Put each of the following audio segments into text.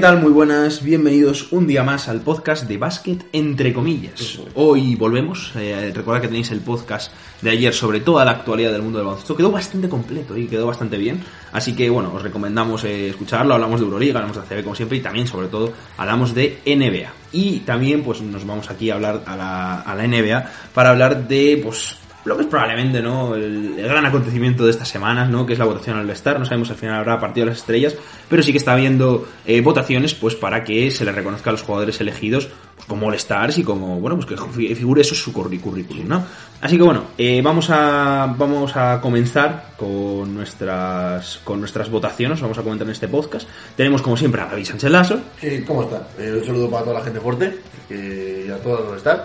¿Qué tal? Muy buenas, bienvenidos un día más al podcast de Básquet entre comillas. Hoy volvemos, eh, recordad que tenéis el podcast de ayer sobre toda la actualidad del mundo del baloncesto. Quedó bastante completo y quedó bastante bien, así que bueno, os recomendamos eh, escucharlo. Hablamos de Euroliga, hablamos de ACB como siempre y también, sobre todo, hablamos de NBA. Y también pues nos vamos aquí a hablar a la, a la NBA para hablar de pues lo que es probablemente no el, gran acontecimiento de estas semanas no que es la votación al Star no sabemos al final habrá partido de las estrellas pero sí que está habiendo eh, votaciones pues para que se le reconozca a los jugadores elegidos como All Stars y como bueno pues que fi- figure eso en su currículum no así que bueno eh, vamos a vamos a comenzar con nuestras con nuestras votaciones. Vamos a comentar en este podcast. Tenemos como siempre a David Sánchez Lasso. Eh, ¿Cómo está? Eh, un saludo para toda la gente fuerte y a todos los están.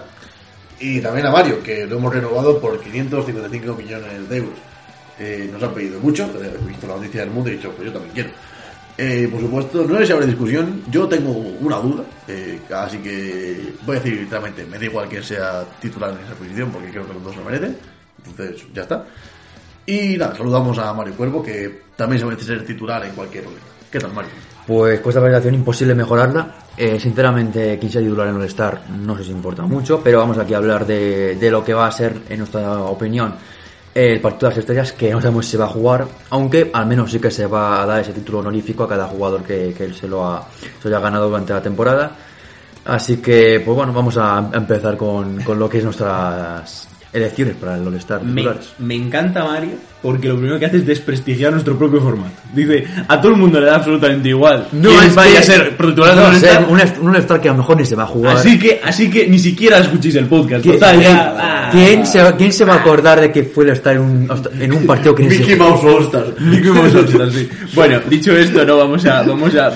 Y también a Mario, que lo hemos renovado por 555 millones de euros. Eh, nos han pedido mucho, he visto la noticia del mundo y he dicho, pues yo también quiero. Eh, por supuesto, no sé si habrá discusión, yo tengo una duda, eh, así que voy a decir literalmente, me da igual quién sea titular en esa posición, porque creo que los dos lo merecen. Entonces, ya está. Y nada, saludamos a Mario Cuervo, que también se merece ser titular en cualquier roleta. ¿Qué tal, Mario? Pues con esta presentación imposible mejorarla. Eh, sinceramente, quien sea titular en el Star no sé si importa mucho, pero vamos aquí a hablar de, de lo que va a ser, en nuestra opinión, el partido de las estrellas, que no sabemos si se va a jugar, aunque al menos sí que se va a dar ese título honorífico a cada jugador que, que él se lo, ha, se lo haya ganado durante la temporada. Así que, pues bueno, vamos a empezar con, con lo que es nuestras elecciones para el All-Star me encanta Mario porque lo primero que hace es desprestigiar nuestro propio formato. Dice, a todo el mundo le da absolutamente igual. quién es vaya que- a ser no, un, est- un All-Star que a lo mejor ni se va a jugar. Así que, así que ni siquiera escuchéis el podcast. ¿Quién, Total, quién- ah. quién se, va- quién se va a acordar de que fue el estar en un, en un partido que se Mickey jugó? Mouse All Stars. Mickey Mouse All-Star, sí. Bueno, dicho esto, no vamos a, vamos a,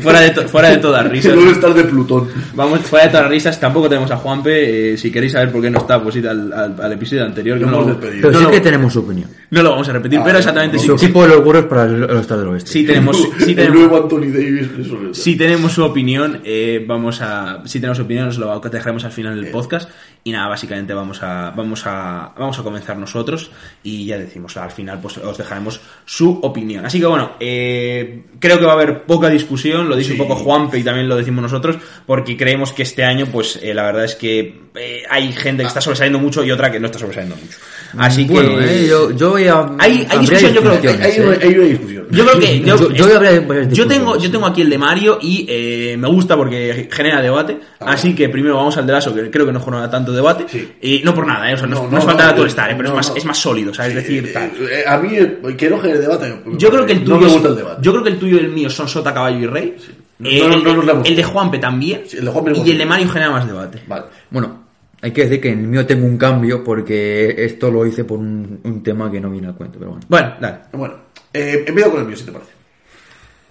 fuera de, to- fuera de todas risas. El All Star de Plutón. Vamos, fuera de todas risas, tampoco tenemos a Juanpe. eh, si queréis saber por qué no está, pues id al, al- al episodio anterior. Que no, lo- despedido. Pero no sí que tenemos su opinión. No lo vamos a repetir, pero exactamente sí. Su equipo de los Warriors para el All-Star del Oeste. Sí tenemos, sí el tenemos, nuevo Anthony Davis. Si tenemos su opinión, eh, vamos a. Si tenemos su opinión, os lo dejaremos al final del podcast. Y nada, básicamente vamos a, vamos a, vamos a comenzar nosotros. Y ya decimos, al final, pues os dejaremos su opinión. Así que bueno, eh, creo que va a haber poca discusión. Lo dice un poco Juanpe y también lo decimos nosotros. Porque creemos que este año, pues eh, la verdad es que eh, hay gente que está sobresaliendo mucho y otra que no está sobresaliendo mucho. Así Bueno, que. eh, yo, yo voy a. Hay- hay discusión, yo creo que Hay, eh. hay una discusión. Yo creo que yo, Yo- yo voy a hablar de varias yo tengo yo tengo aquí el de Mario y eh, me gusta porque genera debate, así que primero vamos al de Lasso que creo que no genera tanto debate Sí. y no por nada, eh, o sea, no, No, no no, es falta no, de todo estar, eh, pero no, es más no. es más sólido, ¿sabes? Es decir, tal. Eh, eh, a mí, eh, que no genere debate. Yo creo que el tuyo No me es- gusta el debate. yo creo que el tuyo y el mío son Sota, Caballo y Rey. No, Eh, no, el, damos. el de Juanpe también. Sí, el de Juanpe y el de Mario genera más debate. Vale. Bueno, hay que decir que en el mío tengo un cambio porque esto lo hice por un, un tema que no viene al cuento, pero bueno. Bueno, dale. Bueno, eh, empiezo con el mío, si te parece.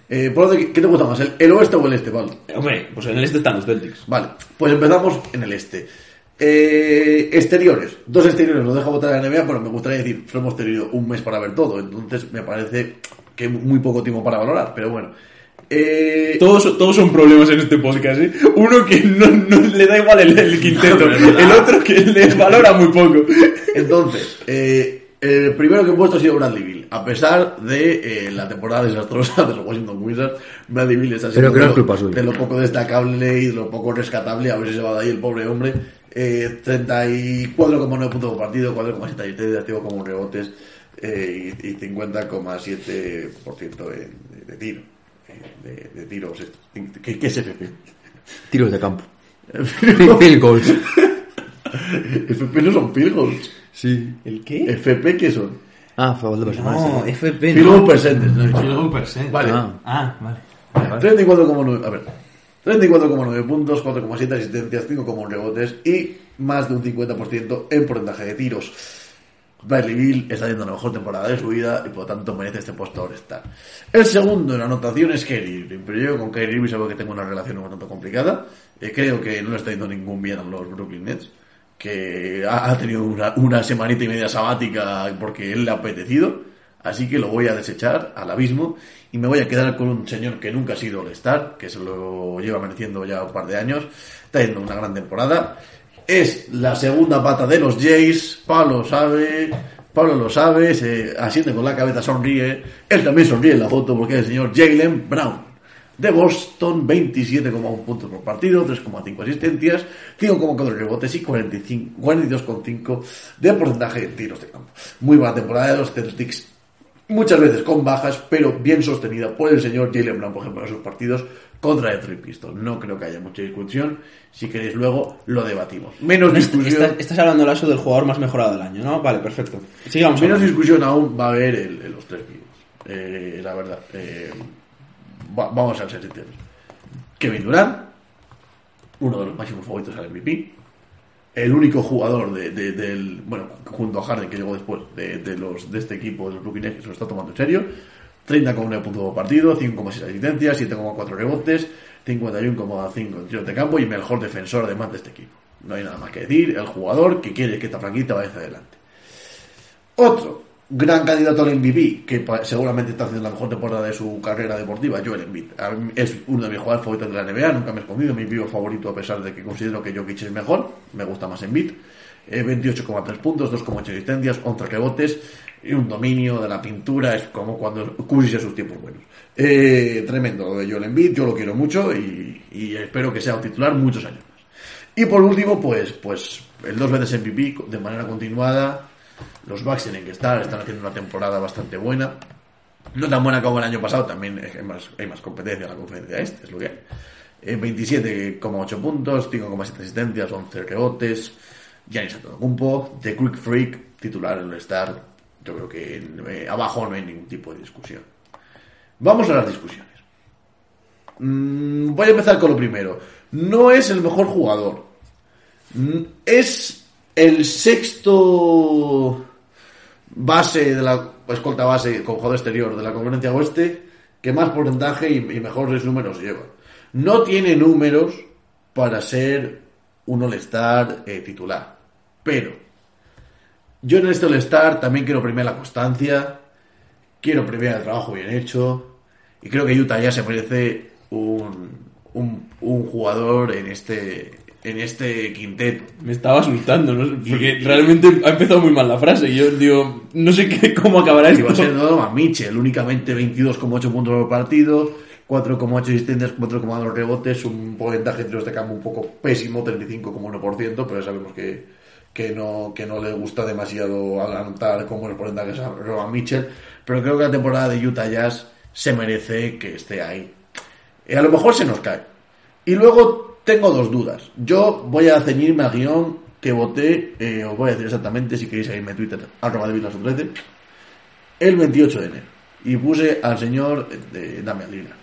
Eh, por orden, ¿Qué te gusta más, el, el oeste o el este, Pablo? Hombre, pues en el este están los Celtics. Vale, pues empezamos en el este. Eh, exteriores, dos exteriores, lo dejo votar en la NBA, pero me gustaría decir, solo hemos tenido un mes para ver todo, entonces me parece que muy poco tiempo para valorar, pero bueno. Eh, Todos, todos son problemas en este podcast, ¿eh? Uno que no, no le da igual el, el quinteto, el otro que le valora muy poco. Entonces, eh, el primero que he puesto ha sido Bradley Bill. A pesar de eh, la temporada desastrosa de los Washington Wizards, Bradley Bill está Pero siendo que no de, es lo, de poco destacable y de lo poco rescatable. A ver si se va de ahí el pobre hombre. Eh, 34,9 puntos por partido, 4,7 de activo como rebotes eh, y, y 50,7% de, de tiro. De, de tiros. ¿Qué, qué es FP? Tiros de campo. Field field goals. FP no son field goals. Sí. ¿El qué? FP, ¿qué son? Ah, favor de personal. No, FP Field no. percentes, no. Field goal percent. Vale. Ah. Ah, vale. 34,9. A ver. 34,9 puntos, 4,7 asistencias, 5,1 rebotes y más de un 50% en porcentaje de tiros. Bradley está haciendo la mejor temporada de su vida y por lo tanto merece este puesto All-Star. El segundo en anotación es Kyrie Irving, pero yo con Kyrie Irving sabgo que tengo una relación un tanto complicada. Eh, creo que no le está yendo ningún bien a los Brooklyn Nets, que ha, ha tenido una, una semanita y media sabática porque él le ha apetecido. Así que lo voy a desechar al abismo y me voy a quedar con un señor que nunca ha sido All-Star, que se lo lleva mereciendo ya un par de años. Está haciendo una gran temporada. Es la segunda pata de los Jays. Pablo lo sabe. Pablo lo sabe. Se asiente con la cabeza, sonríe. Él también sonríe en la foto porque es el señor Jalen Brown. De Boston, 27,1 puntos por partido, 3,5 asistencias, 5,4 rebotes y 45 42,5 de porcentaje de tiros de campo. Muy buena temporada de los Celtics muchas veces con bajas, pero bien sostenida por el señor Jalen Brown, por ejemplo, en sus partidos contra Detroit Pistons. No creo que haya mucha discusión. Si queréis luego lo debatimos. Menos No, discusión, está- estás hablando, Lasso, del jugador más mejorado del año, ¿no? Vale, perfecto. Sigamos. menos hablando. discusión aún va a haber en los tres vivos. Eh, la verdad. Eh, va- vamos a ser sinceros. Kevin Durant, uno de los máximos favoritos al MVP. El único jugador de, de- del, bueno, junto a Harden que llegó después de, de los de este equipo de los Brooklyn Nets que se lo está tomando en serio. 30,9 puntos por partido, 5,6 asistencias, 7,4 rebotes, 51,5 en tiros de campo y mejor defensor además de este equipo. No hay nada más que decir. El jugador que quiere que esta franquicia vaya hacia adelante. Otro gran candidato al MVP, que seguramente está haciendo la mejor temporada de su carrera deportiva, Joel Embiid. Es uno de mis jugadores favoritos de la NBA, nunca me he escondido, mi vivo favorito a pesar de que considero que Jokic es mejor, me gusta más Embiid. Eh, 28,3 puntos, 2,8 asistencias, 11 rebotes y un dominio de la pintura, es como cuando Curry a sus tiempos buenos. Eh, tremendo lo de Joel Embiid, yo lo quiero mucho y, espero que sea un titular muchos años más. Y por último, pues, pues el dos veces MVP de manera continuada. Los Bucks tienen que estar, están haciendo una temporada bastante buena. No tan buena como el año pasado, también hay más, competencia en la conferencia este, es lo que hay. Eh, 27,8 puntos, 5,7 asistencias, 11 rebotes. Giannis Antetokounmpo, The Quick Freak, titular en el Star. Yo creo que eh, abajo no hay ningún tipo de discusión. Vamos a las discusiones. Mm, voy a empezar con lo primero. No es el mejor jugador. Mm, Es el sexto base de la escolta base con jugador exterior de la conferencia oeste que más porcentaje y, mejores números lleva. No tiene números para ser un All-Star eh, titular. Pero yo en este All-Star también quiero premiar la constancia, quiero premiar el trabajo bien hecho y creo que Utah ya se merece un, un, un jugador en este en este quinteto. Me estaba asustando, ¿no? Porque Y- realmente ha empezado muy mal la frase. Y yo digo, no sé qué, cómo acabará Y esto. va a ser Donovan Mitchell, únicamente 22,8 puntos por partido, 4,8 asistencias, 4,2 rebotes, un porcentaje de tiros de campo un poco pésimo, 35,1%, pero ya sabemos que, que, no, que no le gusta demasiado anotar como el porcentaje es Donovan Mitchell, pero creo que la temporada de Utah Jazz se merece que esté ahí. A lo mejor se nos cae. Y luego tengo dos dudas. Yo voy a ceñirme al guion que voté, eh, os voy a decir exactamente si queréis seguirme en Twitter, arroba de 13 el 28 de enero. Y puse al señor eh, Damian Lillard.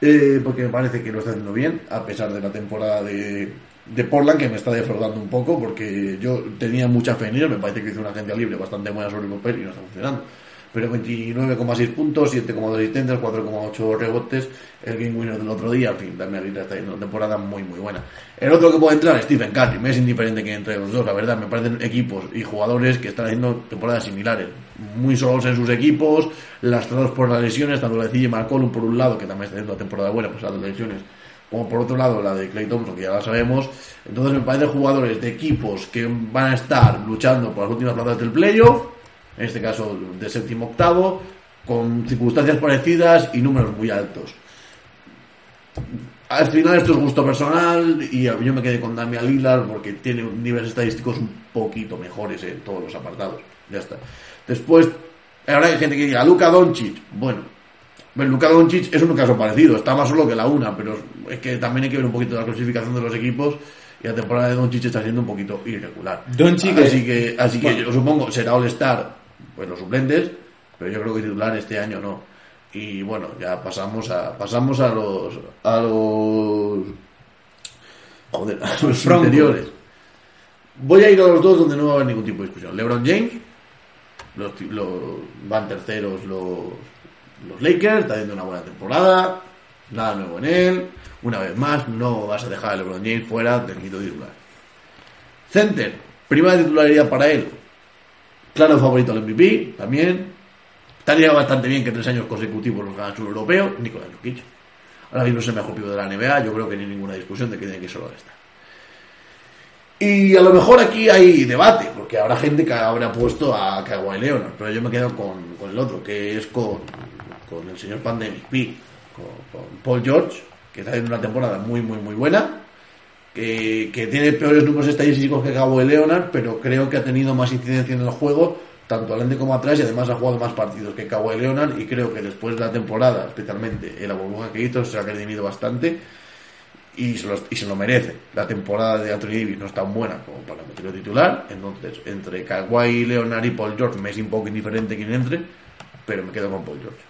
Eh, porque me parece que lo está haciendo bien, a pesar de la temporada de, de Portland, que me está defraudando un poco, porque yo tenía mucha fe en él, me parece que hizo una agencia libre bastante buena sobre el papel y no está funcionando. Pero 29,6 puntos, 7,2 asistencias, 4,8 rebotes, el game winner del otro día, en fin, Damian Lillard está haciendo una temporada muy muy buena. El otro que puede entrar es Stephen Curry, me es indiferente que entre los dos, la verdad, me parecen equipos y jugadores que están haciendo temporadas similares, muy solos en sus equipos, lastrados por las lesiones, tanto la de CJ McCollum por un lado, que también está haciendo una temporada buena, pues las lesiones, como por otro lado la de Clay Thompson, que ya la sabemos. Entonces me parecen jugadores de equipos que van a estar luchando por las últimas plazas del playoff, en este caso de séptimo octavo, con circunstancias parecidas y números muy altos. Al final esto es gusto personal y yo me quedé con Damian Lillard porque tiene niveles estadísticos un poquito mejores en todos los apartados. Ya está. Después, ahora hay gente que diga, Luka Doncic. Bueno, Luka Doncic es un caso parecido, está más solo que la una, pero es que también hay que ver un poquito la clasificación de los equipos y la temporada de Doncic está siendo un poquito irregular. Doncic así que, así que yo supongo será All Star pues los suplentes, pero yo creo que titular este año no. Y bueno, ya pasamos a pasamos a los a los joder, a los interiores. Voy a ir a los dos donde no va a haber ningún tipo de discusión. LeBron James, los- van terceros los, los Lakers, está haciendo una buena temporada, nada nuevo en él. Una vez más, no vas a dejar a LeBron James fuera del quinto titular. Center, primera titularidad para él. Claro favorito al MVP, también. Estaría bastante bien que tres años consecutivos los gana el europeo, Nikola Jokic. Ahora mismo es el mejor pivo de la NBA, yo creo que no hay ninguna discusión de que tiene que solo estar. Y a lo mejor aquí hay debate, porque habrá gente que habrá puesto a Kawhi Leonard, pero yo me quedo con, con el otro, que es con, con el señor Pandemic P, con, Paul George, que está haciendo una temporada muy, muy, muy buena, que, que tiene peores números estadísticos que Kawhi Leonard, pero creo que ha tenido más incidencia en el juego, tanto adelante como atrás, y además ha jugado más partidos que Kawhi Leonard, y creo que después de la temporada, especialmente en la burbuja que hizo, se ha redimido bastante y se, lo, y se lo merece. La temporada de Anthony Davis no es tan buena como para meterlo titular, entonces entre Kawhi Leonard y Paul George me es un poco indiferente quién entre, pero me quedo con Paul George.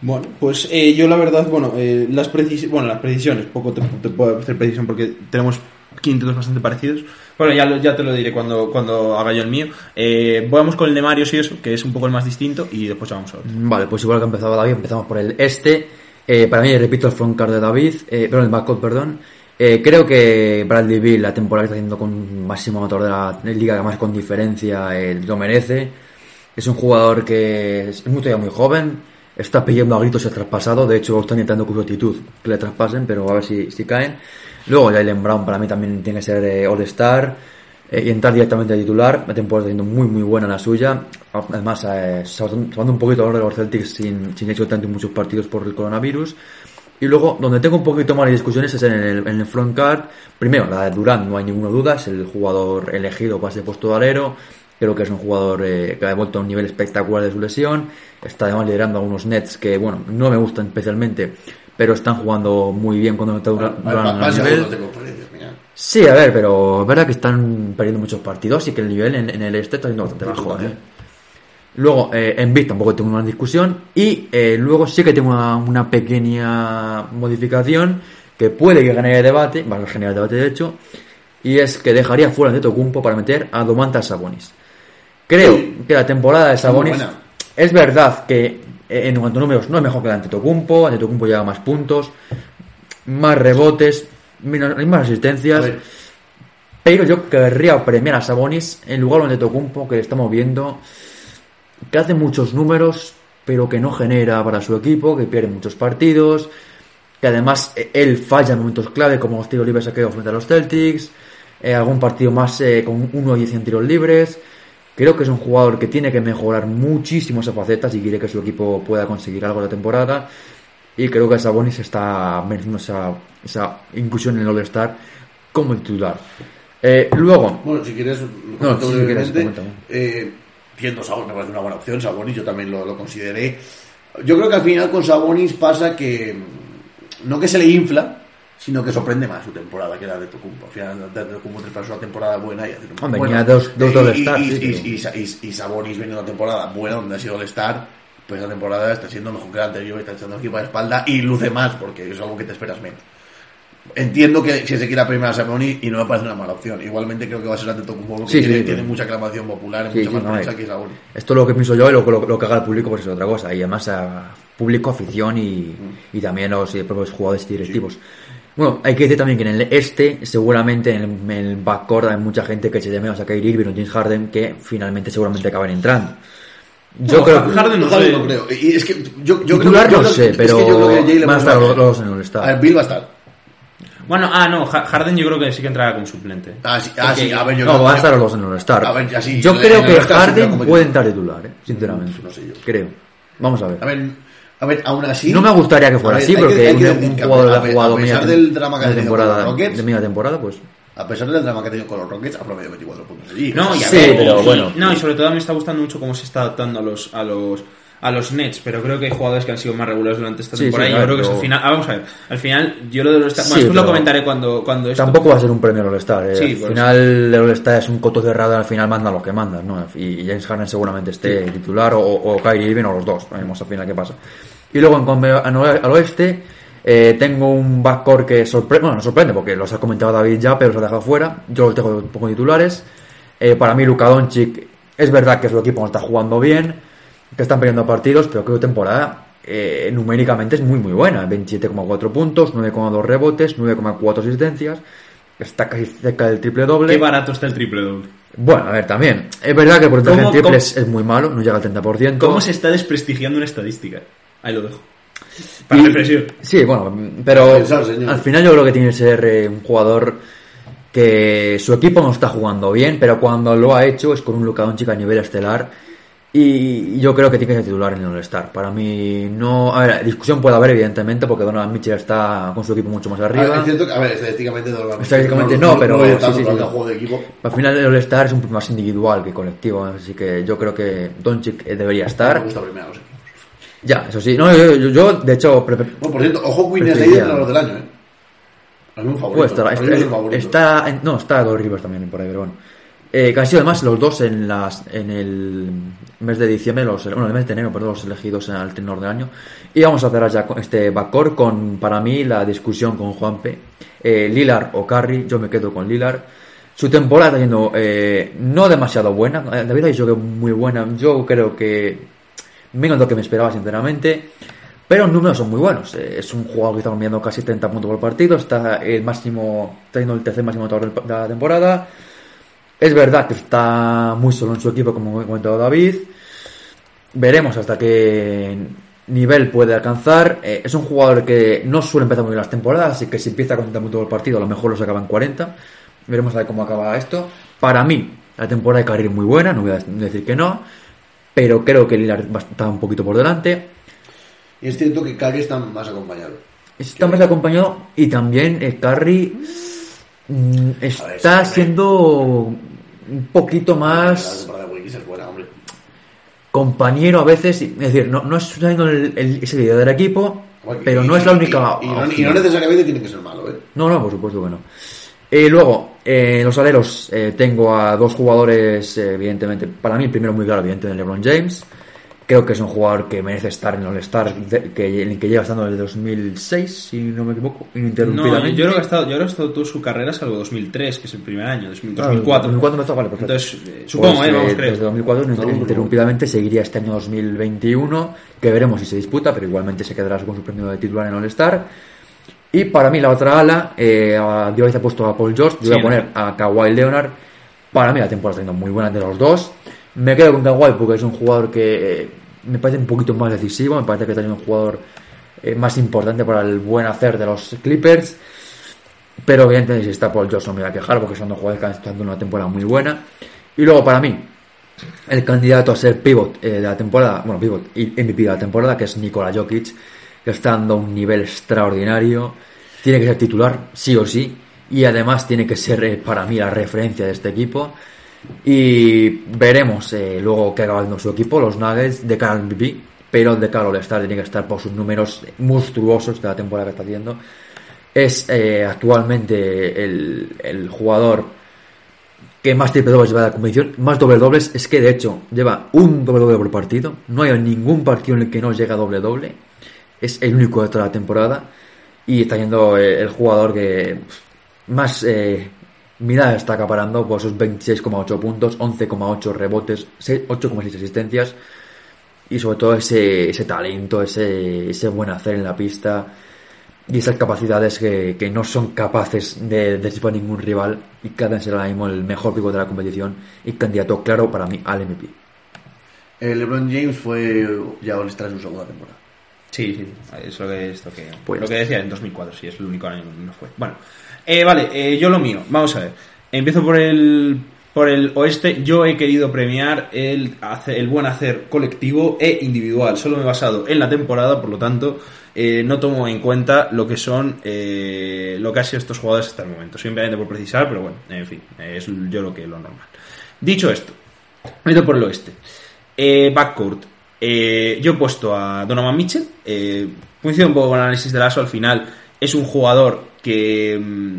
Bueno, pues eh, yo la verdad, bueno, eh, las precis bueno, las precisiones, poco te, te puedo hacer precisión porque tenemos quintetos bastante parecidos. Bueno, ya, ya te lo diré cuando, cuando haga yo el mío. Eh, vamos con el de Mario, y eso, que es un poco el más distinto, y después vamos a otro. Vale, pues igual que empezaba David, empezamos por el este. Eh, para mí, repito, el frontcard de David, perdón, el backcourt, perdón. Creo que Bradley Bill, la temporada que está haciendo con máximo motor de la liga, además con diferencia, lo merece. Es un jugador que es muy, todavía muy joven, está pidiendo a gritos el traspasado, de hecho está intentando con su actitud que le traspasen, pero a ver si, si caen. Luego Jalen Brown para mí también tiene que ser eh, All-Star eh, y entrar directamente de titular. La temporada está siendo muy muy buena la suya. Además, eh, salvando un poquito ahora de los Celtics sin, sin hecho tanto muchos partidos por el coronavirus. Y luego, donde tengo un poquito más de discusiones es en el, en el frontcard. Primero, la de Durant, no hay ninguna duda, es el jugador elegido para ese puesto de alero. Creo que es un jugador eh, que ha vuelto a un nivel espectacular de su lesión. Está además liderando a unos Nets que, bueno, no me gustan especialmente, pero están jugando muy bien cuando está nivel. mira. Sí, a ver, pero es verdad que están perdiendo muchos partidos y que el nivel en, en el este está siendo bastante bajo. ¿eh? Luego, eh, en Bit tampoco tengo una discusión. Y eh, luego sí que tengo una, una pequeña modificación que puede que genere debate, va a generar debate de hecho, y es que dejaría fuera de Tocumpo para meter a Domantas Sabonis. Creo Sí. que la temporada de Sabonis es verdad que eh, en cuanto a números no es mejor que la Antetokounmpo, Antetokounmpo lleva más puntos, más rebotes, menos- más asistencias. Pero yo querría premiar a Sabonis en lugar de Tocumpo, que estamos viendo que hace muchos números, pero que no genera para su equipo, que pierde muchos partidos, que además eh, él falla en momentos clave, como los tiros libres saqueos frente a los Celtics, eh, algún partido más eh, con 1 y 10 en tiros libres. Creo que es un jugador que tiene que mejorar muchísimo esa faceta si quiere que su equipo pueda conseguir algo de temporada. Y creo que Sabonis está mereciendo esa, esa inclusión en el All-Star como titular. Eh, luego, Bueno, si quieres, lo No, si quieres. Eh, siendo Sabonis, me parece una buena opción. Sabonis, yo también lo, lo consideré. Yo creo que al final con Sabonis pasa que. No que se le infla, sino que sorprende más su temporada que la de Tocumpo. Al final, de Tocumpo te pasó una temporada buena y hace un Hombre, buena. dos- dos Eh, All-Star, y, y, y, y, Sa- y- y Sabonis viene una temporada buena donde ha sido All-Star. Pues la temporada está siendo mejor que la anterior, está echando equipo a la espalda y luce más porque es algo que te esperas menos. Entiendo que si se quiera premiar a Sabonis y no me parece una mala opción. Igualmente creo que va a ser ante Tocumpo porque Sí, tiene, sí, tiene sí. mucha aclamación popular mucha más prensa eh. que Sabonis. Esto es lo que pienso yo y lo, lo, lo que haga el público pues es otra cosa. Y además a público, afición y, y también los propios jugadores y directivos. Bueno, hay que decir también que en el este, seguramente en el, en el backcourt hay mucha gente que se de menos a Kyrie Irving o James Harden que finalmente seguramente acaban entrando. Yo No, creo que Harden no Harden no creo. Y es que yo, yo creo, yo no sé, es que pero yo creo que van a estar los, los dos en el A estado. ver, Bill va a estar. Bueno, ah, no, Ha- Harden yo creo que sí que entrará como suplente. Ah, sí, ah, sí, a ver, yo No, creo van a que- estar los dos en el Star. A ver, ya sí, yo creo que All-Star Harden puede titular. entrar titular, eh, sinceramente. No sé yo. Creo. Vamos a ver. A ver, a ver, aún así. No me gustaría que fuera a ver, así, hay que- porque que un, decir un que a jugador que ha jugado a pesar media, del drama que ha tenido con temporada, los Rockets, de media temporada, pues a pesar del drama que ha tenido con los Rockets, ha promediado 24 puntos. No, y a Sí, ver, pero bueno. No, y sobre todo me está gustando mucho cómo se está adaptando a los, a los, a los Nets, pero creo que hay jugadores que han sido más regulares durante esta Sí, temporada sí, y yo claro, creo que es al final, ah, vamos a ver, al final yo lo de los Sí, bueno, lo comentaré cuando cuando esto Tampoco va a ser un premio al All-Star. eh. Sí, al final el All-Star es un coto cerrado, al final manda lo que manda, ¿no? Y James Harden seguramente esté titular o, o Kyrie Irving o los dos. Veremos al final qué pasa. Y luego en cuanto al oeste, eh, tengo un backcourt que sorprende, bueno, no sorprende porque los ha comentado David ya, pero los ha dejado fuera. Yo los tengo un poco titulares. Eh, para mí Luka Doncic es verdad que su equipo no está jugando bien, que están perdiendo partidos, pero creo que temporada eh, numéricamente es muy muy buena. 27,4 puntos, 9,2 rebotes, 9,4 asistencias. Está casi cerca del triple doble. qué barato está el triple doble. Bueno, a ver, también. Es verdad que el porcentaje ¿Cómo- en cómo- triples es muy malo, no llega al 30%. ¿Cómo se está desprestigiando una estadística? Ahí lo dejo. Para Y- reflexión. Sí, bueno, pero Pensar, al final yo creo que tiene que ser eh, un jugador que su equipo no está jugando bien, pero cuando lo ha hecho es con un Luka Doncic a nivel estelar y yo creo que tiene que ser titular en el All-Star. Para mí no, a ver, discusión puede haber evidentemente porque Donovan Mitchell está con su equipo mucho más A ver, arriba. Ah, es cierto que, a ver, estadísticamente Donovan Estadísticamente no, pero no, sí, tanto, sí, pero sí. el juego de equipo. Al final el All-Star es un poco más individual que colectivo, así que yo creo que Doncic eh, debería Me estar. gusta primero, sí. Ya, eso sí. No, yo, yo- yo, de hecho, Bueno, por cierto, ojo Queen es Preferiría- entrenador del año, ¿eh? A mí un favorito. Puede estar, Para mí es un favorito. está, no, está Doc Rivers también por ahí, pero bueno. Eh, que han sido además los dos en las en el mes de diciembre, los, bueno, el mes de enero, perdón, los elegidos al tenor del año. Y vamos a cerrar ya con este backcourt con, para mí, la discusión con Juanpe. Eh, Lilar o Curry, yo me quedo con Lilar. Su temporada está siendo eh, no demasiado buena. Eh, David ha dicho que muy buena. Yo creo que menos de lo que me esperaba, sinceramente. Pero los números son muy buenos. Eh, Es un jugador que está enviando casi 30 puntos por partido. Está el máximo, está siendo el tercer máximo anotador de la temporada. Es verdad que está muy solo en su equipo, como ha comentado David. Veremos hasta qué nivel puede alcanzar. Eh, es un jugador que no suele empezar muy bien las temporadas, así que si empieza con 30 puntos por partido, a lo mejor los acaba en 40. Veremos a ver cómo acaba esto. Para mí, la temporada de carrera es muy buena, no voy a decir que no, pero creo que Lillard estar un poquito por delante. Y es cierto que Curry está más acompañado. Está más acompañado y también eh, Curry mm, está siendo un poquito más compañero a veces, es decir, no, no es siendo el, el- ese líder del equipo, pero y- no es la única Y, y no, y opción. no necesariamente tiene que ser malo, ¿eh? No, no, por supuesto que no. Eh, luego, eh, en los aleros eh, tengo a dos jugadores, eh, evidentemente, para mí el primero muy claro, evidentemente, LeBron James. Creo que es un jugador que merece estar en el All-Star, de- que, en el que lleva estando desde 2006, si no me equivoco, No, ininterrumpidamente. yo creo que ha estado, yo creo que ha estado toda su carrera salvo 2003, que es el primer año, 2000, Claro, 2004. 2004 empezó, vale, perfecto. Entonces, eh, supongo, Pues, eh, vamos, eh, creo. Desde 2004 no inter- interrumpidamente seguiría este año 2021, que veremos si se disputa, pero igualmente se quedará con su premio de titular en All-Star. Y para mí la otra ala, eh, a- Dios ha puesto a Paul George, yo voy a poner a Kawhi Leonard. Para mí la temporada está siendo muy buena de los dos. Me quedo con Kawhi porque es un jugador que eh, me parece un poquito más decisivo, me parece que está siendo un jugador eh, más importante para el buen hacer de los Clippers. Pero evidentemente si está Paul George no me voy a quejar porque son dos jugadores que han estado haciendo una temporada muy buena. Y luego para mí, el candidato a ser pivot eh, de la temporada, bueno, pivot y MVP de la temporada, que es Nikola Jokic, está dando un nivel extraordinario. Tiene que ser titular, sí o sí. Y además tiene que ser eh, para mí la referencia de este equipo. Y veremos eh, luego qué acaba su equipo, los Nuggets, de cara al MVP. Pero de cara al All-Star tiene que estar por sus números monstruosos de la temporada que está haciendo. Es eh, actualmente el, jugador que más triple dobles lleva la competición, más doble dobles, es que de hecho lleva un doble doble por partido. No hay ningún partido en el que no llega doble doble. Es el único de toda la temporada. Y está yendo eh, el jugador que pff, más eh, miradas está acaparando por esos 26,8 puntos, 11,8 rebotes, 6 8,6 asistencias. Y sobre todo ese, ese talento, ese, ese buen hacer en la pista y esas capacidades que, que no son capaces de descifrar ningún rival y que hacen ser ahora mismo el mejor pivote de la competición y candidato claro para mí al MVP. Eh, LeBron James fue ya All-Star en su segunda temporada. Sí, sí, es lo que, esto que, Pues lo ya que decía en 2004, sí, es el único año que no fue. Bueno, eh, vale, eh, yo lo mío, vamos a ver. Empiezo por el, por el oeste. Yo he querido premiar el, el buen hacer colectivo e individual. Solo me he basado en la temporada, por lo tanto, eh, no tomo en cuenta lo que son eh, lo que han sido estos jugadores hasta el momento. Simplemente por precisar, pero bueno, en fin, es yo lo que lo normal. Dicho esto, ido por el oeste. Eh, backcourt. Eh, yo he puesto a Donovan Mitchell. Eh, un poco con el análisis de Lasso. Al final es un jugador que mm,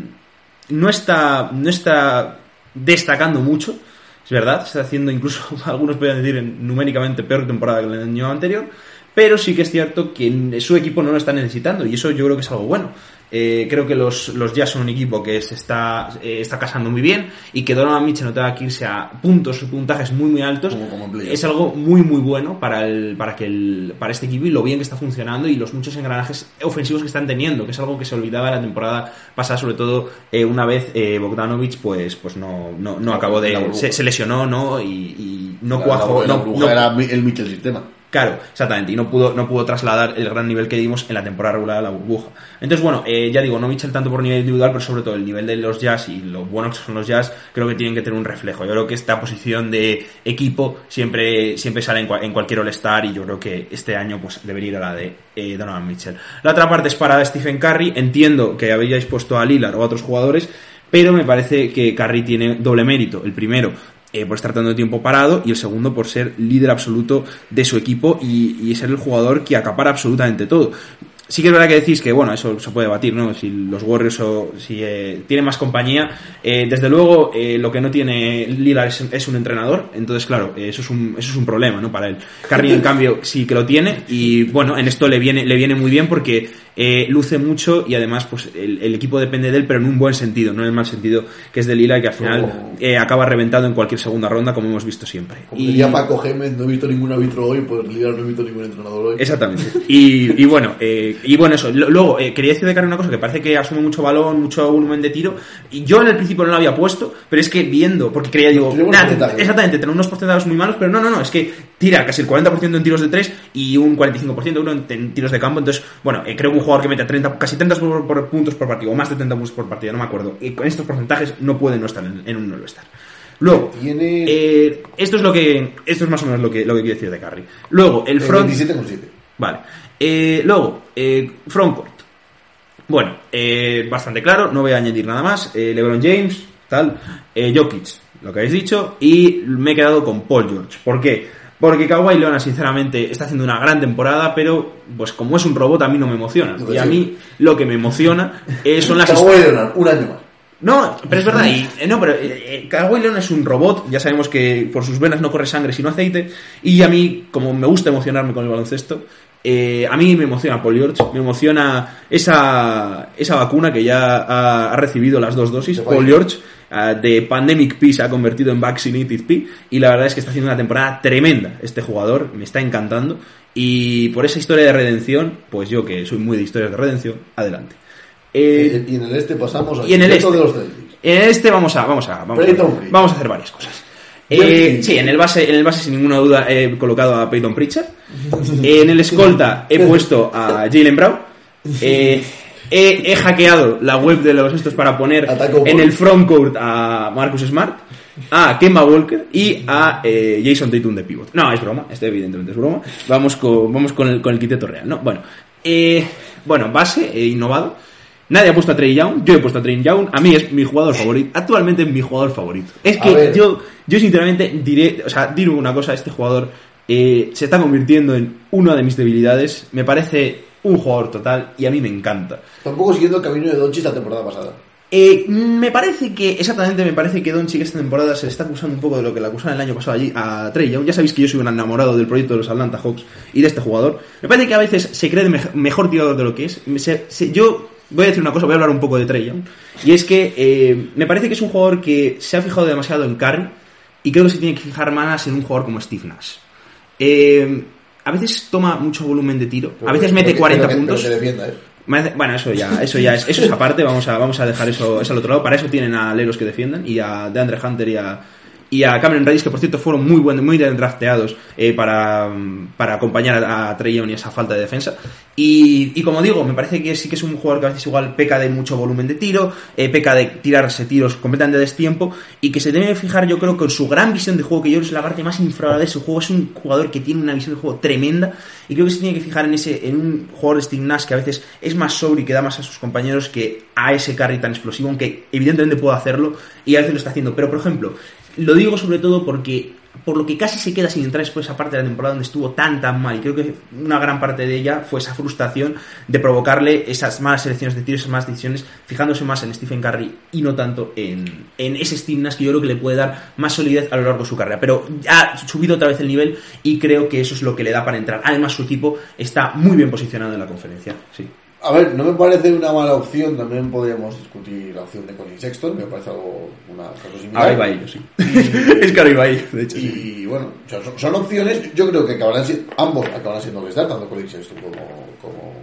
no está, no está destacando mucho. Es verdad, está haciendo incluso, algunos podrían decir, numéricamente peor temporada que el año anterior. Pero sí que es cierto que su equipo no lo está necesitando y eso yo creo que es algo bueno. Eh, creo que los, los Jazz son un equipo que se está, eh, está casando muy bien y que Donovan Mitchell no tenga que irse a puntos, puntajes muy muy altos. Como- como es algo muy muy bueno para el, para que el, para este equipo y lo bien que está funcionando y los muchos engranajes ofensivos que están teniendo, que es algo que se olvidaba la temporada pasada, sobre todo eh, una vez eh, Bogdanovich pues, pues no, no, no acabó de. Se, se lesionó, ¿no? Y, y no La- cuajó. la- la no- no- era el Mitchell sistema. Claro, exactamente, y no pudo, no pudo trasladar el gran nivel que dimos en la temporada regular a la burbuja. Entonces, bueno, eh, ya digo, no Mitchell tanto por nivel individual, pero sobre todo el nivel de los Jazz y lo buenos que son los Jazz, creo que tienen que tener un reflejo. Yo creo que esta posición de equipo siempre, siempre sale en, cua- en cualquier All-Star y yo creo que este año pues debería ir a la de eh, Donovan Mitchell. La otra parte es para Stephen Curry, entiendo que habíais puesto a Lillard o a otros jugadores, pero me parece que Curry tiene doble mérito. El primero, eh, por estar tanto tiempo parado y el segundo por ser líder absoluto de su equipo y, y ser el jugador que acapara absolutamente todo. Sí que es verdad que decís que, bueno, eso se puede debatir, ¿no? Si los Warriors o si eh, tienen más compañía. Eh, desde luego, eh, lo que no tiene Lillard es, es un entrenador, entonces, claro, eh, eso es un, eso es un problema, ¿no? Para él. Curry, en cambio, sí que lo tiene y, bueno, en esto le viene, le viene muy bien porque eh, luce mucho y además, pues, el, el equipo depende de él, pero en un buen sentido, no en el mal sentido que es de Lillard, que al final Como- eh, acaba reventado en cualquier segunda ronda, como hemos visto siempre. Como Y- diría Paco Gémez, no he visto ningún árbitro hoy, pues Lillard no he visto ningún entrenador hoy. Exactamente. Y, y bueno, eh, y bueno, eso. Luego, eh, quería decir de Curry una cosa que parece que asume mucho balón, mucho volumen de tiro. Y yo en el principio no lo había puesto, pero es que viendo, porque creía, digo, nada, exactamente, tener unos porcentajes muy malos, pero no, no, no, es que tira casi el 40% en tiros de 3 y un 45% uno en, tiros de campo. Entonces, bueno, eh, creo que un jugador que mete 30, casi 30 por, por puntos por partido, o más de 30 puntos por partido, no me acuerdo. Y con estos porcentajes no puede no estar en, en un no estar. Luego, Tiene eh, esto es lo que esto es más o menos lo que, lo que quiero decir de Curry. Luego, el front 27,7. Vale. Eh, luego, eh, frontcourt. Bueno, eh, bastante claro, no voy a añadir nada más. Eh, LeBron James, tal. Eh, Jokic, lo que habéis dicho. Y me he quedado con Paul George. ¿Por qué? Porque Kawhi Leonard, sinceramente, está haciendo una gran temporada, pero pues como es un robot, a mí no me emociona. Y a mí lo que me emociona eh, son las Kawhi Leonard, un año más. no, pero es verdad, y, eh, no, pero eh, eh, Kawhi Leonard es un robot, ya sabemos que por sus venas no corre sangre sino aceite, y a mí, como me gusta emocionarme con el baloncesto, eh, a mí me emociona Paul George, me emociona esa, esa vacuna que ya ha, ha recibido las dos dosis, Paul. George, ah, de Pandemic P se ha convertido en Vaccinated P, y la verdad es que está haciendo una temporada tremenda este jugador, me está encantando, y por esa historia de redención, pues yo que soy muy de historias de redención, adelante. Eh, y en el este pasamos al y en el este. de los Celtics. En este vamos a, vamos a, vamos a hacer varias cosas. Eh, sí, en el base, en el base sin ninguna duda he colocado a Peyton Pritchard. En el escolta he puesto a Jalen Brown. Eh, he, he hackeado la web de los estos para poner en el frontcourt a Marcus Smart, a Kemba Walker y a eh, Jason Tatum de pivot. No, es broma, este evidentemente es broma. Vamos con, vamos con el, con el quinteto real, ¿no? Bueno, eh, bueno, base, eh, innovado. Nadie ha puesto a Trey Young, yo he puesto a Trey Young, a mí es mi jugador favorito, actualmente es mi jugador favorito. Es que yo, yo sinceramente diré, o sea, diré una cosa, este jugador eh, se está convirtiendo en una de mis debilidades, me parece un jugador total y a mí me encanta. Tampoco siguiendo el camino de Doncic la temporada pasada. Eh, me parece que, exactamente, me parece que Doncic esta temporada se le está acusando un poco de lo que le acusaron el año pasado allí a Trey Young. Ya sabéis que yo soy un enamorado del proyecto de los Atlanta Hawks y de este jugador. Me parece que a veces se cree mejor tirador de lo que es. Se- se- yo voy a decir una cosa, voy a hablar un poco de Trey Young. Y es que eh, me parece que es un jugador que se ha fijado demasiado en Curry y creo que se tiene que fijar más en un jugador como Steve Nash. Eh, a veces toma mucho volumen de tiro, a veces mete que- 40 pero que- puntos. ¿eh? Bueno, eso ya, eso ya es, eso es aparte, vamos a, vamos a dejar eso, eso al otro lado. Para eso tienen a aleros que defiendan y a DeAndre Hunter y a, y a Cameron Reddish, que por cierto fueron muy buenos, muy bien drafteados eh, para, para acompañar a, a Trey Young y esa falta de defensa. Y, y como digo, me parece que sí que es un jugador que a veces igual peca de mucho volumen de tiro, eh, peca de tirarse tiros completamente de destiempo y que se debe fijar, yo creo, con su gran visión de juego, que yo creo que es la parte más infravalorada de su juego. Es un jugador que tiene una visión de juego tremenda y creo que se tiene que fijar en ese en un jugador de Steve Nash que a veces es más sobrio y que da más a sus compañeros que a ese carry tan explosivo, aunque evidentemente puede hacerlo y a veces lo está haciendo. Pero, por ejemplo, lo digo sobre todo porque por lo que casi se queda sin entrar después esa parte de la temporada donde estuvo tan tan mal y creo que una gran parte de ella fue esa frustración de provocarle esas malas selecciones de tiros, esas malas decisiones, fijándose más en Stephen Curry y no tanto en, en ese Steve que yo creo que le puede dar más solidez a lo largo de su carrera, pero ha subido otra vez el nivel y creo que eso es lo que le da para entrar. Además su equipo está muy bien posicionado en la conferencia, sí. A ver, no me parece una mala opción. También podríamos discutir la opción de Colin Sexton. Me parece algo una cosa similar. Ahora iba ello, sí. es que ahora iba ello, de hecho. sí. Y bueno, son, son opciones. Yo creo que acabarán siendo, ambos acabarán siendo all tanto Colin Sexton como, como,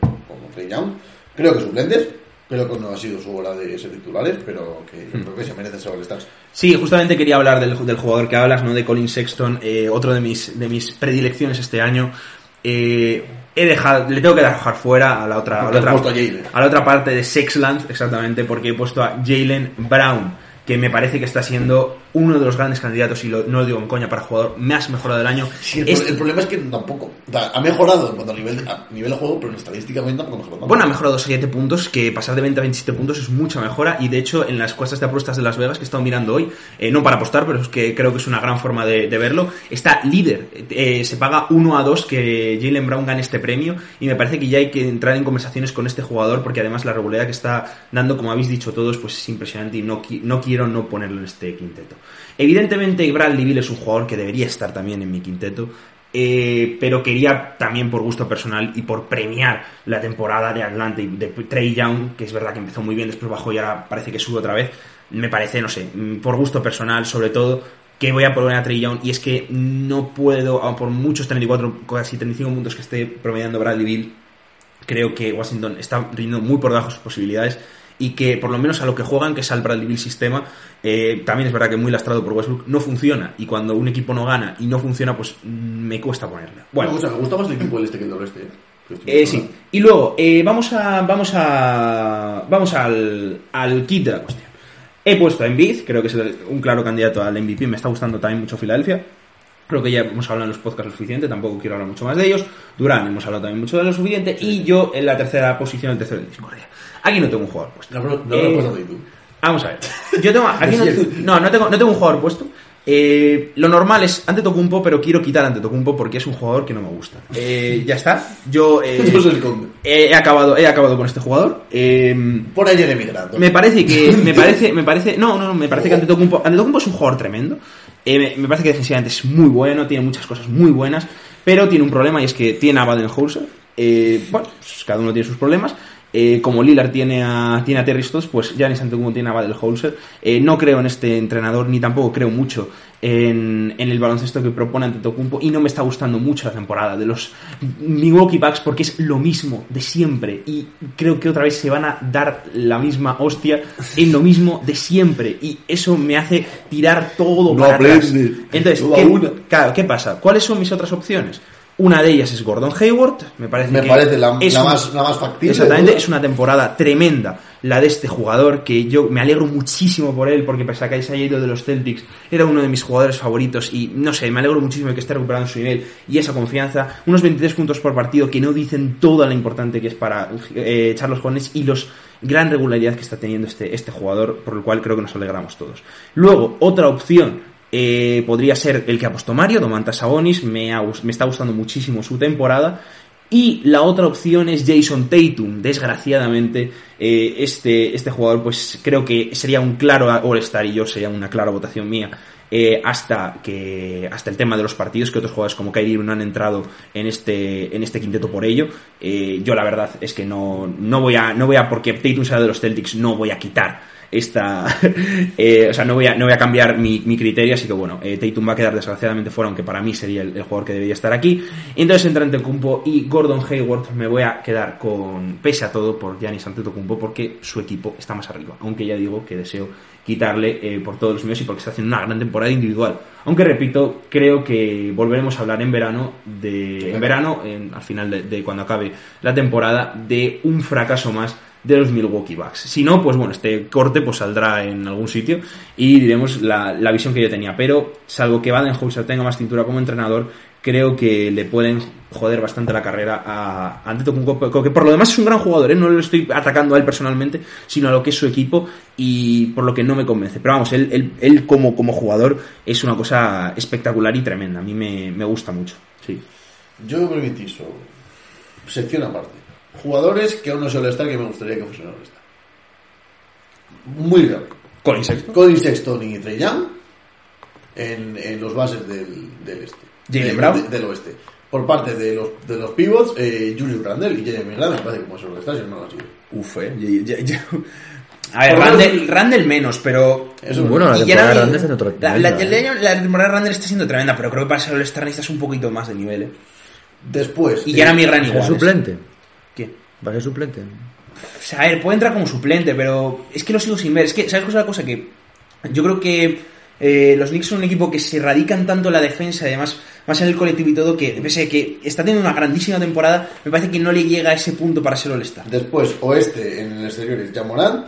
como Trey Young. Creo que suplentes. Creo que no ha sido su hora de ser titulares, pero que yo creo que se merecen ser all stars. Sí, justamente quería hablar del, del jugador que hablas, ¿no? De Colin Sexton, eh, otro de mis, de mis predilecciones este año. Eh, he dejado, le tengo que dejar fuera a la otra, a la otra, a la otra parte de Sexland, exactamente, porque he puesto a Jalen Brown, que me parece que está siendo uno de los grandes candidatos, y lo- no lo digo en coña, para jugador más mejorado del año. Sí, el, Es- pro- el problema es que tampoco. o sea, ha mejorado en cuanto a nivel, a nivel de juego, pero estadísticamente tampoco ha mejorado. tanto. Bueno, ha mejorado 7 puntos, que pasar de 20 a 27 puntos es mucha mejora. Y de hecho, en las cuestas de apuestas de Las Vegas que he estado mirando hoy, eh, no para apostar, pero es que creo que es una gran forma de, de verlo, está líder. Eh, se paga 1 a 2 que Jalen Brown gane este premio. Y me parece que ya hay que entrar en conversaciones con este jugador, porque además la regularidad que está dando, como habéis dicho todos, pues es impresionante. Y no, no quiero no ponerlo en este quinteto. Evidentemente, Bradley Bill es un jugador que debería estar también en mi quinteto. Eh, pero quería también por gusto personal y por premiar la temporada de Atlanta y de Trey Young, que es verdad que empezó muy bien, después bajó y ahora parece que sube otra vez. Me parece, no sé, por gusto personal, sobre todo, que voy a poner a Trey Young y es que no puedo, por muchos 34, casi 35 puntos que esté promediando Bradley Bill, creo que Washington está rindiendo muy por debajo de sus posibilidades y que por lo menos a lo que juegan, que es al Bradley Bill sistema, eh, también es verdad que muy lastrado por Westbrook, no funciona. Y cuando un equipo no gana y no funciona, pues mm, me cuesta ponerle. Bueno, me, gusta, me gusta más el equipo del este que el del oeste. eh. Eh, sí. Y luego, eh, vamos a. Vamos a. Vamos al, al kit de la cuestión. He puesto a Embiid, creo que es un claro candidato al MVP. Me está gustando también mucho Filadelfia. Creo que ya hemos hablado en los podcasts lo suficiente, tampoco quiero hablar mucho más de ellos. Durán, hemos hablado también mucho de lo suficiente. Y yo en la tercera posición, el tercero en discordia. Aquí no tengo un jugador puesto. No, no, no, Eh, no, Vamos a ver. Yo tengo. Aquí no, no, no tengo, no tengo un jugador puesto. Eh, lo normal es Antetokounmpo, pero quiero quitar a Antetokounmpo porque es un jugador que no me gusta. Eh, ya está. Yo eh, he, acabado, he acabado con este jugador. Eh, Por ahí Jeremy Grant. me parece que. Me parece. Me parece. No, no, no, me parece que Antetokounmpo. Antetokounmpo es un jugador tremendo. Eh, me, parece que defensivamente es muy bueno, tiene muchas cosas muy buenas. Pero tiene un problema y es que tiene a Baden-Holzer. Eh, bueno, pues cada uno tiene sus problemas. Eh, como Lillard tiene a, tiene a Terry Stotts, pues Giannis Antetokounmpo tiene a Baden-Holzer. Eh, no creo en este entrenador, ni tampoco creo mucho en, en el baloncesto que propone Antetokounmpo y no me está gustando mucho la temporada de los Milwaukee Bucks porque es lo mismo de siempre y creo que otra vez se van a dar la misma hostia en lo mismo de siempre y eso me hace tirar todo No para atrás. Entonces, ¿qué, claro, ¿qué pasa? ¿Cuáles son mis otras opciones? Una de ellas es Gordon Hayward, me parece Me que parece la, es la un- más, la más factible. Exactamente, es una temporada tremenda la de este jugador que yo me alegro muchísimo por él porque pese a que se haya ido de los Celtics era uno de mis jugadores favoritos y no sé, me alegro muchísimo de que esté recuperando su nivel y esa confianza, unos 23 puntos por partido que no dicen toda la importante que es para eh, echar los jóvenes y los gran regularidad que está teniendo este, este jugador por el cual creo que nos alegramos todos. Luego, otra opción eh, podría ser el que apostó Mario, Domantas Sabonis, me, ha me está gustando muchísimo su temporada. Y la otra opción es Jason Tatum. Desgraciadamente, eh, este, este jugador, pues creo que sería un claro All-Star y yo sería una clara votación mía. eh, hasta que hasta el tema de los partidos que otros jugadores como Kyrie no han entrado en este en este quinteto por ello Eh, yo la verdad es que no no voy a no voy a porque Tatum sea de los Celtics no voy a quitar esta eh, o sea no voy a no voy a cambiar mi, mi criterio así que bueno eh, Tatum va a quedar desgraciadamente fuera aunque para mí sería el, el jugador que debería estar aquí. Entonces entre Antetokounmpo y Gordon Hayward me voy a quedar con pese a todo por Giannis Antetokounmpo porque su equipo está más arriba. Aunque ya digo que deseo quitarle eh, por todos los míos y porque está haciendo una gran temporada individual. Aunque repito creo que volveremos a hablar en verano de en verano en- al final de, de cuando acabe la temporada de un fracaso más de los Milwaukee Bucks. Si no, pues bueno, este corte pues saldrá en algún sitio y diremos la, la visión que yo tenía. Pero, salvo que Baden-Holzer tenga más cintura como entrenador, creo que le pueden joder bastante la carrera a Antetokounmpo, que por lo demás es un gran jugador, ¿eh? no lo estoy atacando a él personalmente, sino a lo que es su equipo y por lo que no me convence. Pero vamos, él, él, él como, como jugador es una cosa espectacular y tremenda, a mí me, me gusta mucho. Sí. Yo permitís solo. Sección aparte. Jugadores que aún no se All-Star que me gustaría que fuesen All-Star. Muy raro. Colin Sexton. Colin Sexton y Trey Young en, en los bases del, del este. Jaylen Del- Brown. de- del oeste. Por parte de los, de los pivots, eh, Julius Randle y Jeremy Grant me parece que como son All-Star, si no lo han sido. Uf, eh. yo- yo- yo- A ver, Randall, menos- Randall menos, pero. Eso Bueno, la temporada de Randall está siendo la, la, tremenda, la- la temporada de Randall está siendo tremenda, pero creo que para ser All-Star necesitas un poquito más de nivel, eh. Después. Y eh, Jeremy Grant ¿Va a igual. suplente? ¿Va a ser suplente? O sea, a ver, puede entrar como suplente, pero es que lo sigo sin ver. Es que, ¿sabes cosa? La cosa que yo creo que eh, los Knicks son un equipo que se radican tanto en la defensa, y además más en el colectivo y todo, que pese a que está teniendo una grandísima temporada, me parece que no le llega a ese punto para ser All-Star. Después, oeste en el exterior es Jamorant.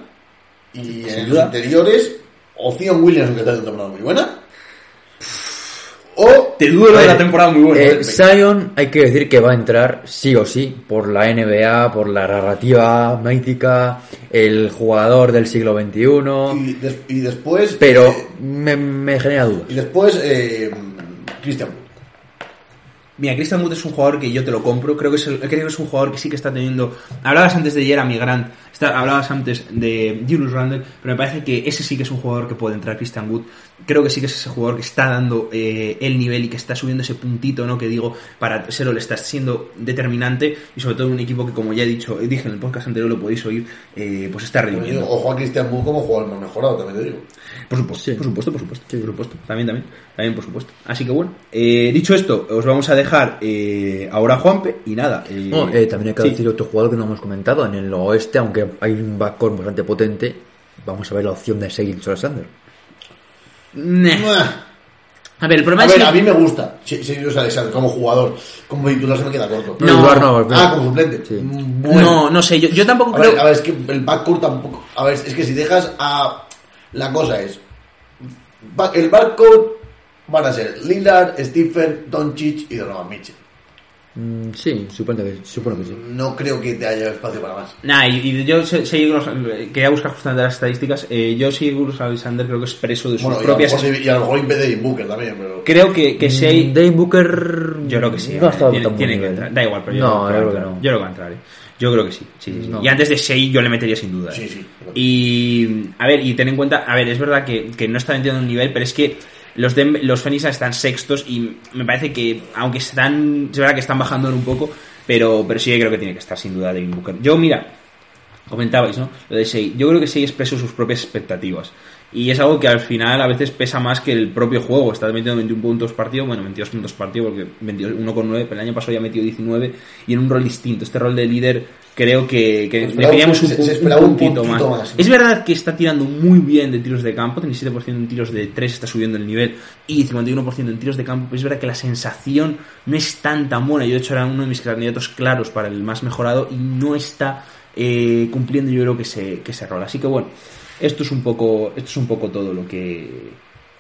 Y Sin en duda. los interiores, o Zion Williams, que está haciendo una temporada muy buena. O. Te de la Vale, temporada muy buena. eh, Zion hay que decir que va a entrar sí o sí por la NBA, por la narrativa mítica, el jugador del siglo XXI, Y, des- y después. pero eh, me, me genera dudas. y después, eh, Christian Wood. Mira, Christian Wood es un jugador que yo te lo compro. Creo que es, el- creo que es un jugador que sí que está teniendo. Hablabas antes de Jeremy Grant, está- hablabas antes de Julius Randle, pero me parece que ese sí que es un jugador que puede entrar, Christian Wood. Creo que sí que es ese jugador que está dando eh, el nivel y que está subiendo ese puntito, ¿no? Que digo, para ser le está siendo determinante y sobre todo en un equipo que, como ya he dicho, dije en el podcast anterior, lo podéis oír, eh, pues está redimiendo. Ojo a Christian Wood como jugador más mejorado, también te digo. Por supuesto, Sí. por supuesto, por supuesto, por supuesto. También, también, también, por supuesto. Así que bueno, eh, dicho esto, os vamos a dejar eh, ahora a Juanpe y nada. eh, No, eh, también hay que sí. decir otro jugador que no hemos comentado. En el oeste, aunque hay un backcourt bastante potente, vamos a ver la opción de Seguin Alexander. Nah. A ver, el problema A es ver, que... a mí me gusta Sirius Alexander como jugador. Como titular se me queda corto. No. Ah, como suplente. Sí. Mm, Bueno. No, no sé, yo, yo tampoco A creo... ver, a ver, es que el backcourt tampoco. A ver, es que si dejas a. La cosa es. El backcourt van a ser Lillard, Stephen, Doncic y Donovan Mitchell. Mm, sí, supongo que, supongo que sí. No creo que te haya espacio para más. Nah, y, y yo sé- quería buscar justamente las estadísticas. Eh, yo los Alexander, creo que es preso de sus Bueno, y a, lo propias... mejor, sí- y a lo mejor impede Booker también, pero. Creo que, que Shea... Mm, Dave Booker. Yo creo que sí. No ha eh, estado tiene, tan buen tiene que entrar. Da igual, pero yo, no, creo, yo que creo a que entrar. no. Yo creo que va a entrar. eh. Yo creo que sí. sí, sí, sí. No. Y antes de Shea yo le metería sin duda. eh. Sí, sí. Y, a ver, y ten en cuenta, a ver, es verdad que, que no están entiendo un nivel, pero es que los, Dem- los Phoenix están sextos y me parece que, aunque están, es verdad que están bajando un poco, pero, pero sí creo que tiene que estar sin duda Devin Booker. Yo, mira, comentabais, ¿no? Lo de Shea. Yo creo que Shea expresó sus propias expectativas. Y es algo que al final a veces pesa más que el propio juego. Está metiendo 21 puntos partido, bueno, 22 puntos partido, porque 21 con 9, pero el año pasado ya metió 19 y en un rol distinto. Este rol de líder creo que, Se un- se- se más. Es verdad que está tirando muy bien de tiros de campo, 37% en tiros de 3 está subiendo el nivel y 51% en tiros de campo. Es verdad que la sensación no es tan tan buena. Yo de hecho era uno de mis candidatos claros para el más mejorado y no está eh, cumpliendo yo creo que ese, que ese rol. Así que bueno, esto es un poco, esto es un poco todo lo que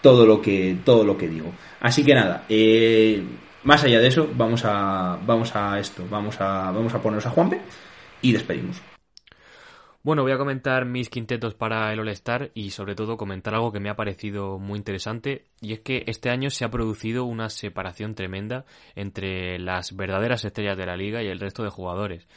todo lo que todo lo que digo. Así que nada, eh, más allá de eso, vamos a vamos a esto, vamos a vamos a ponernos a Juanpe y despedimos. Bueno, voy a comentar mis quintetos para el All-Star y sobre todo comentar algo que me ha parecido muy interesante y es que este año se ha producido una separación tremenda entre las verdaderas estrellas de la liga y el resto de jugadores.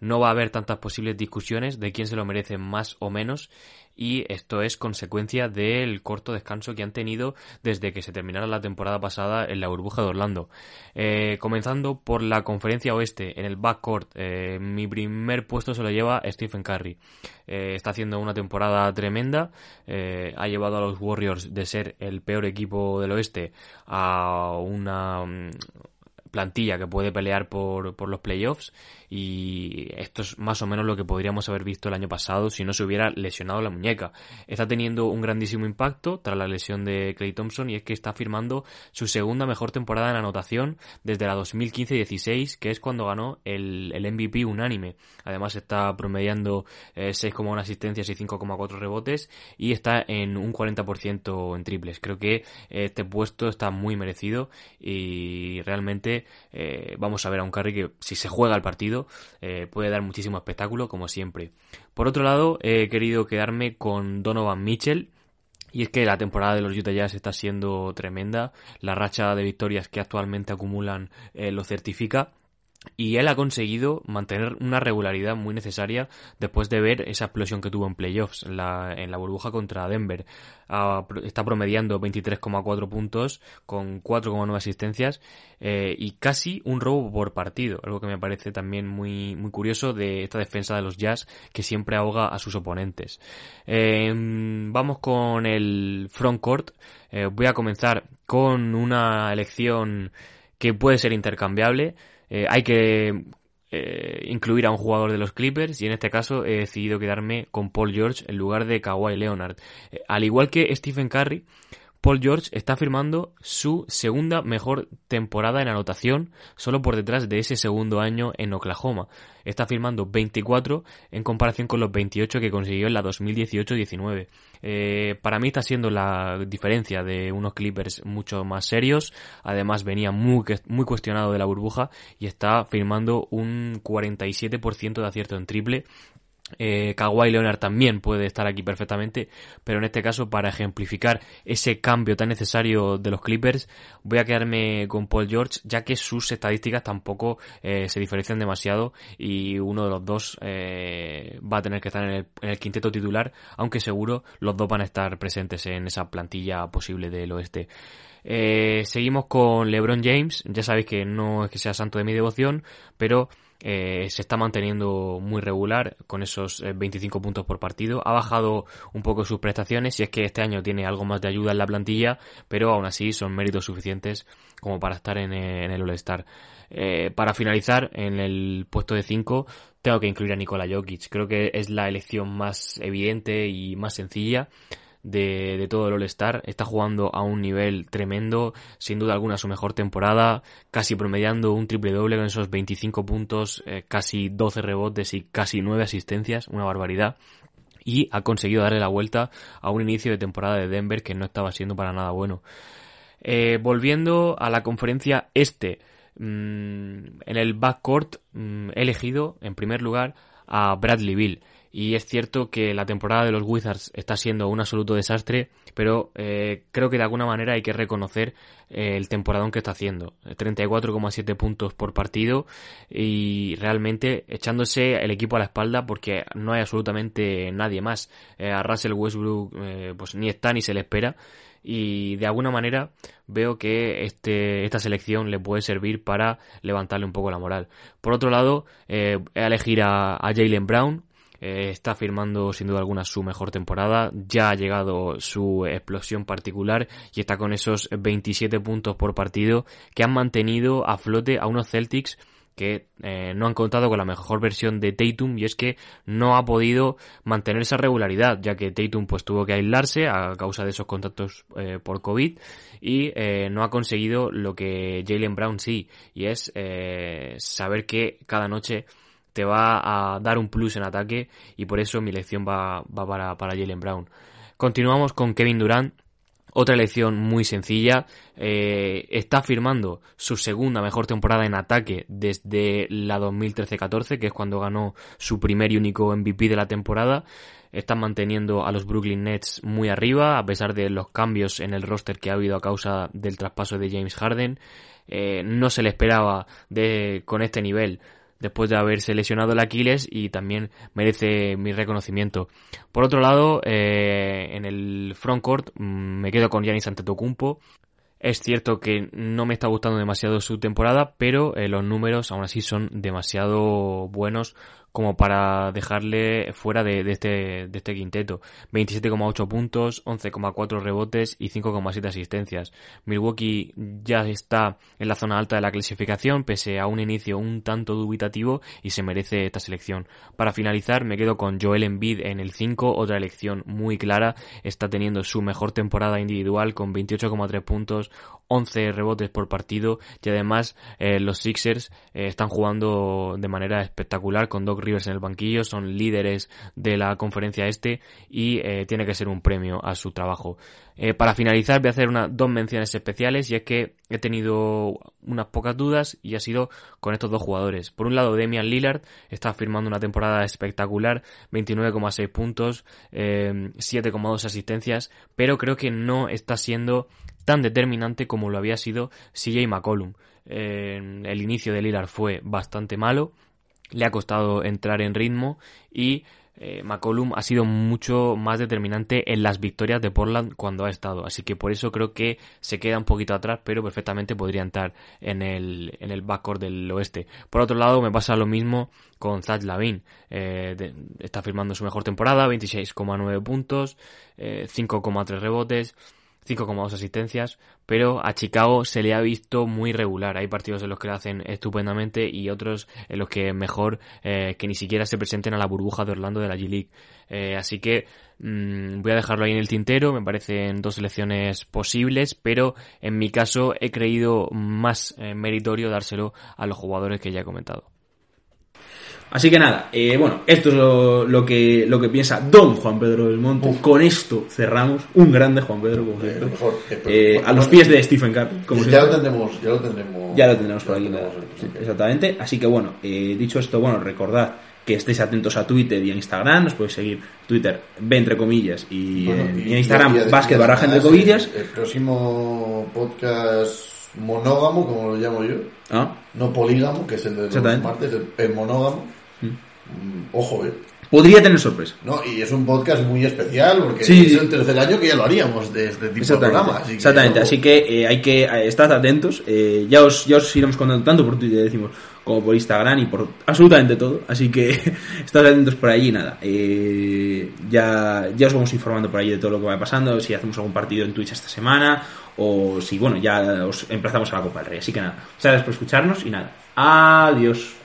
No va a haber tantas posibles discusiones de quién se lo merece más o menos y esto es consecuencia del corto descanso que han tenido desde que se terminara la temporada pasada en la burbuja de Orlando. Eh, comenzando por la conferencia oeste, en el backcourt, eh, mi primer puesto se lo lleva Stephen Curry. Eh, está haciendo una temporada tremenda, ha llevado a los Warriors de ser el peor equipo del oeste a una... plantilla que puede pelear por, por los playoffs y esto es más o menos lo que podríamos haber visto el año pasado si no se hubiera lesionado la muñeca. Está teniendo un grandísimo impacto tras la lesión de Clay Thompson y es que está firmando su segunda mejor temporada en anotación desde la 2015-16 que es cuando ganó el, el, MVP unánime. Además está promediando eh, 6,1 asistencias y 5,4 rebotes y está en un 40% en triples. Creo que este puesto está muy merecido y realmente eh, vamos a ver a un Curry que si se juega el partido eh, puede dar muchísimo espectáculo como siempre. Por otro lado, he querido quedarme con Donovan Mitchell. Y es que la temporada de los Utah Jazz está siendo tremenda. La racha de victorias que actualmente acumulan eh, lo certifica. Y él ha conseguido mantener una regularidad muy necesaria después de ver esa explosión que tuvo en playoffs, en la, en la burbuja contra Denver. Uh, está promediando 23,4 puntos con 4,9 asistencias eh, y casi un robo por partido, algo que me parece también muy, muy curioso de esta defensa de los Jazz que siempre ahoga a sus oponentes. Eh, vamos con el frontcourt. Eh, voy a comenzar con una elección que puede ser intercambiable. Eh, hay que eh, incluir a un jugador de los Clippers y en este caso he decidido quedarme con Paul George en lugar de Kawhi Leonard. Eh, al igual que Stephen Curry, Paul George está firmando su segunda mejor temporada en anotación, solo por detrás de ese segundo año en Oklahoma. Está firmando 24 en comparación con los 28 que consiguió en la 2018-19. Eh, para mí está siendo la diferencia de unos Clippers mucho más serios. Además venía muy, muy cuestionado de la burbuja y está firmando un 47% de acierto en triple eh, Kawhi Leonard también puede estar aquí perfectamente, pero en este caso para ejemplificar ese cambio tan necesario de los Clippers voy a quedarme con Paul George ya que sus estadísticas tampoco eh, se diferencian demasiado y uno de los dos eh, va a tener que estar en el, en el, quinteto titular, aunque seguro los dos van a estar presentes en esa plantilla posible del oeste. Eh, seguimos con LeBron James, ya sabéis que no es que sea santo de mi devoción, pero eh, se está manteniendo muy regular con esos 25 eh, puntos por partido. Ha bajado un poco sus prestaciones y es que este año tiene algo más de ayuda en la plantilla, pero aún así son méritos suficientes como para estar en, en el All-Star. Eh, para finalizar, en el puesto de 5 tengo que incluir a Nikola Jokic. Creo que es la elección más evidente y más sencilla de, todo el All-Star. Está jugando a un nivel tremendo, sin duda alguna su mejor temporada, casi promediando un triple doble con esos 25 puntos, eh, casi 12 rebotes y casi 9 asistencias, una barbaridad. Y ha conseguido darle la vuelta a un inicio de temporada de Denver que no estaba siendo para nada bueno. Eh, volviendo a la conferencia este, mmm, en el backcourt mmm, he elegido en primer lugar a Bradley Bill. Y es cierto que la temporada de los Wizards está siendo un absoluto desastre, pero eh, creo que de alguna manera hay que reconocer eh, el temporadón que está haciendo. 34,7 puntos por partido y realmente echándose el equipo a la espalda porque no hay absolutamente nadie más. Eh, a Russell Westbrook eh, pues ni está ni se le espera y de alguna manera veo que este, esta selección le puede servir para levantarle un poco la moral. Por otro lado, eh, elegir a, a Jalen Brown, eh, está firmando sin duda alguna su mejor temporada, ya ha llegado su explosión particular y está con esos 27 puntos por partido que han mantenido a flote a unos Celtics que eh, no han contado con la mejor versión de Tatum y es que no ha podido mantener esa regularidad ya que Tatum pues tuvo que aislarse a causa de esos contactos eh, por COVID y eh, no ha conseguido lo que Jalen Brown sí y es eh, saber que cada noche va a dar un plus en ataque y por eso mi elección va, va para, para Jalen Brown. Continuamos con Kevin Durant. Otra elección muy sencilla. Eh, está firmando su segunda mejor temporada en ataque desde la 2013-14, que es cuando ganó su primer y único MVP de la temporada. Están manteniendo a los Brooklyn Nets muy arriba, a pesar de los cambios en el roster que ha habido a causa del traspaso de James Harden. Eh, no se le esperaba de, con este nivel después de haberse lesionado el Aquiles y también merece mi reconocimiento. Por otro lado, eh, en el frontcourt mmm, me quedo con Giannis Antetokounmpo. Es cierto que no me está gustando demasiado su temporada, pero eh, los números aún así son demasiado buenos como para dejarle fuera de, este, de este quinteto. 27,8 puntos, 11,4 rebotes y 5,7 asistencias. Milwaukee ya está en la zona alta de la clasificación, pese a un inicio un tanto dubitativo y se merece esta selección. Para finalizar, me quedo con Joel Embiid en el 5, otra elección muy clara. Está teniendo su mejor temporada individual con 28,3 puntos, 11 rebotes por partido y además eh, los Sixers eh, están jugando de manera espectacular con Rivers en el banquillo, son líderes de la conferencia este y eh, tiene que ser un premio a su trabajo. para finalizar voy a hacer una, dos menciones especiales y es que he tenido unas pocas dudas y ha sido con estos dos jugadores. Por un lado Demian Lillard está firmando una temporada espectacular, 29,6 puntos, 7,2 asistencias, pero creo que no está siendo tan determinante como lo había sido CJ McCollum. el inicio de Lillard fue bastante malo, le ha costado entrar en ritmo y eh, McCollum ha sido mucho más determinante en las victorias de Portland cuando ha estado. Así que por eso creo que se queda un poquito atrás, pero perfectamente podría entrar en el, en el backcourt del oeste. Por otro lado, me pasa lo mismo con Zach Lavin. Eh, está firmando su mejor temporada, 26,9 puntos, 5,3 eh, rebotes. 5,2 asistencias, pero a Chicago se le ha visto muy regular. Hay partidos en los que lo hacen estupendamente y otros en los que mejor eh, que ni siquiera se presenten a la burbuja de Orlando de la G-League. Eh, así que mmm, voy a dejarlo ahí en el tintero, me parecen dos selecciones posibles, pero en mi caso he creído más eh, meritorio dárselo a los jugadores que ya he comentado. Así que nada, eh, bueno, esto es lo, que, lo que piensa Don Juan Pedro del Monte. Con esto cerramos. Un grande Juan Pedro, como eh, eh, a los pies de Stephen Curry. Como ya, lo tendremos, ya lo tendremos. Ya lo tendremos por aquí. exactamente. Así que bueno, dicho esto, bueno, recordad que estéis atentos a Twitter y a Instagram. Nos podéis seguir Twitter, ve entre comillas, y, en Instagram, básquet barraja entre comillas. El, próximo podcast monógamo, como lo llamo yo. ¿Ah? No polígamo, que es el de los martes, el monógamo Mm, ojo, eh. Podría tener sorpresa. No, y es un podcast muy especial porque es el tercer año que ya lo haríamos de este tipo de programa. Exactamente, así que eh, hay que eh, estar atentos. Eh, ya, os, ya os iremos contando tanto por Twitter, decimos, como por Instagram y por absolutamente todo. Así que estad atentos por allí, nada. ya, ya os vamos informando por allí de todo lo que va pasando, si hacemos algún partido en Twitch esta semana o si, bueno, ya os emplazamos a la Copa del Rey. Así que nada, muchas gracias por escucharnos y nada, adiós.